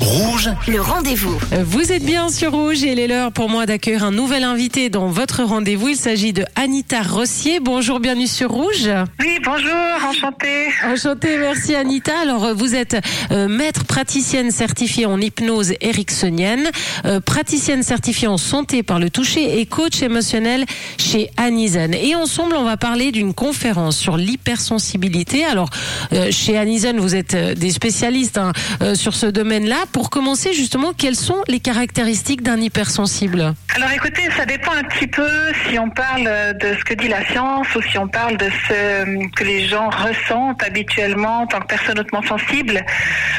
Rouge, Le rendez-vous. Vous êtes bien sur Rouge et il est l'heure pour moi d'accueillir un nouvel invité dans votre rendez-vous. Il s'agit de Anita Rossier. Bonjour, bienvenue sur Rouge. Oui, bonjour, enchantée. Enchantée, merci Anita. Alors euh, vous êtes euh, maître praticienne certifiée en hypnose ericksonienne, euh, praticienne certifiée en santé par le toucher et coach émotionnel chez Anizen. Et ensemble, on va parler d'une conférence sur l'hypersensibilité. Alors euh, chez Anizen, vous êtes des spécialistes hein, euh, sur ce domaine-là. Pour commencer, justement, quelles sont les caractéristiques d'un hypersensible? Alors écoutez, ça dépend un petit peu si on parle de ce que dit la science ou si on parle de ce que les gens ressentent habituellement en tant que personnes hautement sensibles.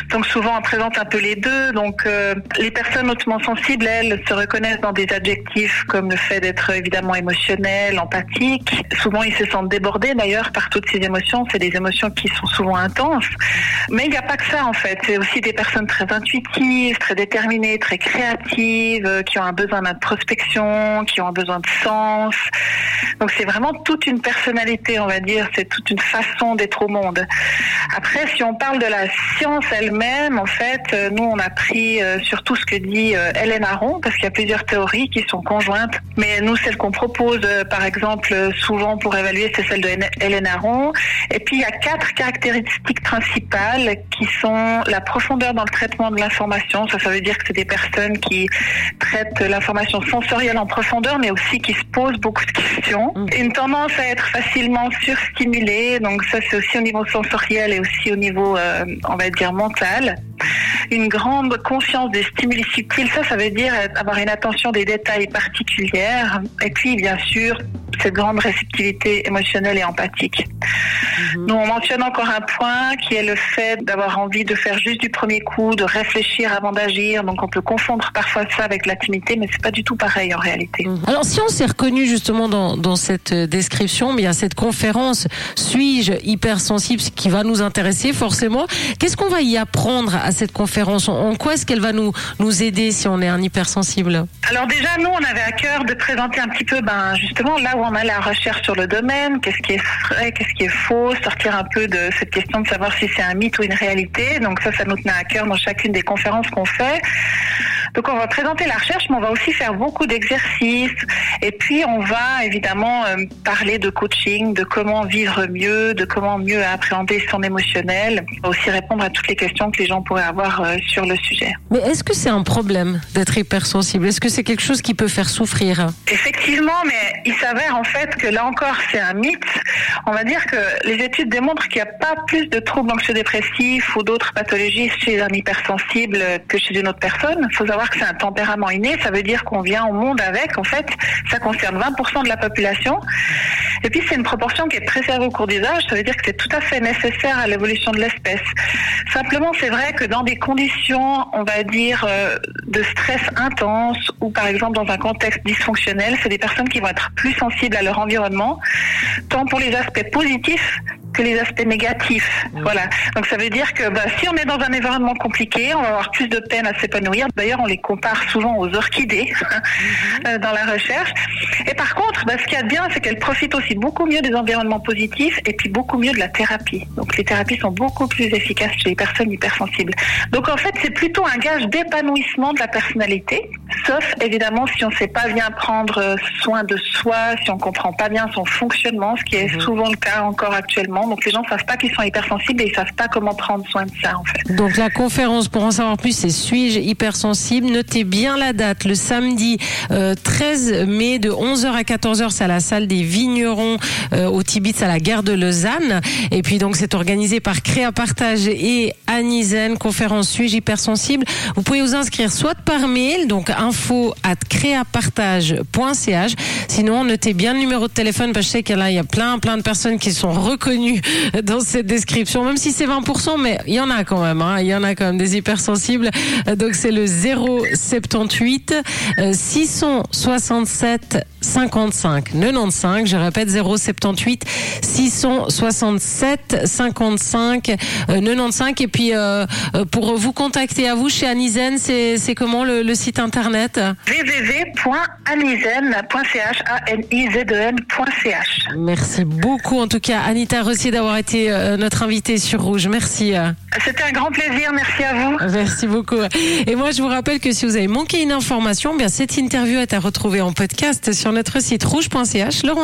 Donc souvent on présente un peu les deux. Donc euh, les personnes hautement sensibles, elles, se reconnaissent dans des adjectifs comme le fait d'être évidemment émotionnel, empathique. Souvent ils se sentent débordés d'ailleurs par toutes ces émotions. C'est des émotions qui sont souvent intenses. Mais il n'y a pas que ça en fait. C'est aussi des personnes très intuitives, très déterminées, très créatives, euh, qui ont un besoin d'introspection, qui ont un besoin de sens. Donc c'est vraiment toute une personnalité, on va dire. C'est toute une façon d'être au monde. Après, si on parle de la science elle-même, en fait, euh, nous on a pris euh, surtout ce que dit euh, Hélène Aron, parce qu'il y a plusieurs théories qui sont conjointes. Mais nous, celle qu'on propose, euh, par exemple, souvent pour évaluer, c'est celle de Hélène- Hélène Aron. Et puis il y a quatre caractéristiques principales qui sont la profondeur dans le traitement de l'information. Ça, ça veut dire que c'est des personnes qui traitent l'information sensorielle en profondeur, mais aussi qui se posent beaucoup de questions. Une tendance à être facilement surstimulée, donc ça c'est aussi au niveau sensoriel et aussi au niveau, euh, on va dire, mental. Une grande conscience des stimuli subtils, ça, ça veut dire avoir une attention des détails particulières. Et puis, bien sûr, cette grande réceptivité émotionnelle et empathique. Nous, on mentionne encore un point qui est le fait d'avoir envie de faire juste du premier coup, de réfléchir avant d'agir. Donc, on peut confondre parfois ça avec la timidité, mais c'est pas du tout pareil en réalité. Alors si on s'est reconnu justement dans, dans cette euh, description, mais il y a cette conférence Suis-je hypersensible ce qui va nous intéresser forcément. Qu'est-ce qu'on va y apprendre à cette conférence En- quoi est-ce qu'elle va nous, nous aider si on est un hypersensible Alors déjà, nous, on avait à cœur de présenter un petit peu, ben, justement, là où on a la recherche sur le domaine, qu'est-ce qui est vrai, qu'est-ce qui est faux, sortir un peu de cette question de savoir si c'est un mythe ou une réalité. Donc ça, ça nous tenait à cœur dans chacune des conférences qu'on fait. Donc on va présenter la recherche, mais on va aussi faire beaucoup d'exercices. Et puis on va évidemment euh, parler de coaching, de comment vivre mieux, de comment mieux appréhender son émotionnel. On va aussi répondre à toutes les questions que les gens pourraient avoir euh, sur le sujet. Mais est-ce que c'est un problème d'être hypersensible? Est-ce que c'est quelque chose qui peut faire souffrir? Effectivement, mais il s'avère en fait que là encore c'est un mythe. On va dire que les études démontrent qu'il n'y a pas plus de troubles anxio-dépressifs ou d'autres pathologies chez un hypersensible que chez une autre personne. Il faut savoir que c'est un tempérament inné, ça veut dire qu'on vient au monde avec. En fait, ça concerne 20% de la population. Et puis c'est une proportion qui est préservée au cours des âges, ça veut dire que c'est tout à fait nécessaire à l'évolution de l'espèce. Simplement, c'est vrai que dans des conditions, on va dire, euh, de stress intense ou par exemple dans un contexte dysfonctionnel, c'est des personnes qui vont être plus sensibles à leur environnement, tant pour les aspects positifs que les aspects négatifs. Voilà. Donc ça veut dire que bah, si on est dans un environnement compliqué, on va avoir plus de peine à s'épanouir. D'ailleurs, on les compare souvent aux orchidées euh, dans la recherche. Et par contre, bah, ce qu'il y a de bien, c'est qu'elles profitent aussi beaucoup mieux des environnements positifs et puis beaucoup mieux de la thérapie. Donc les thérapies sont beaucoup plus efficaces chez les personnes hypersensibles. Donc en fait, c'est plutôt un gage d'épanouissement de la personnalité, sauf évidemment si on ne sait pas bien prendre euh, soin de soi, si on comprend pas bien son fonctionnement, ce qui est souvent le cas encore actuellement. Donc les gens ne savent pas qu'ils sont hypersensibles et ils savent pas comment prendre soin de ça en fait. Donc la conférence, pour en savoir plus, c'est Suis-je hypersensible? Notez bien la date, le samedi euh, 13 mai de 11h à 14h, c'est à la salle des Vignerons euh, au Tibitz à la gare de Lausanne. Et puis donc c'est organisé par Créa Partage et Anisen, conférence Suis-je hypersensible? Vous pouvez vous inscrire soit par mail, donc info at créapartage.ch. Sinon, notez bien le numéro de téléphone parce que je sais qu'il y a plein, plein de personnes qui sont reconnues dans cette description, même si c'est 20%, mais il y en a quand même, hein, il y en a quand même des hypersensibles. Donc c'est le 078 euh, 667 55 95. Je répète 078 667 55 euh, 95. Et puis euh, euh, pour vous contacter à vous chez Anisen, c'est comment le site internet? www.anisen.ch a n i z e Merci beaucoup en tout cas Anita Rossi. aussi d'avoir été notre invité sur Rouge. Merci. C'était un grand plaisir. Merci à vous. Merci beaucoup. Et moi, je vous rappelle que si vous avez manqué une information, bien cette interview est à retrouver en podcast sur notre site rouge.ch. Laurent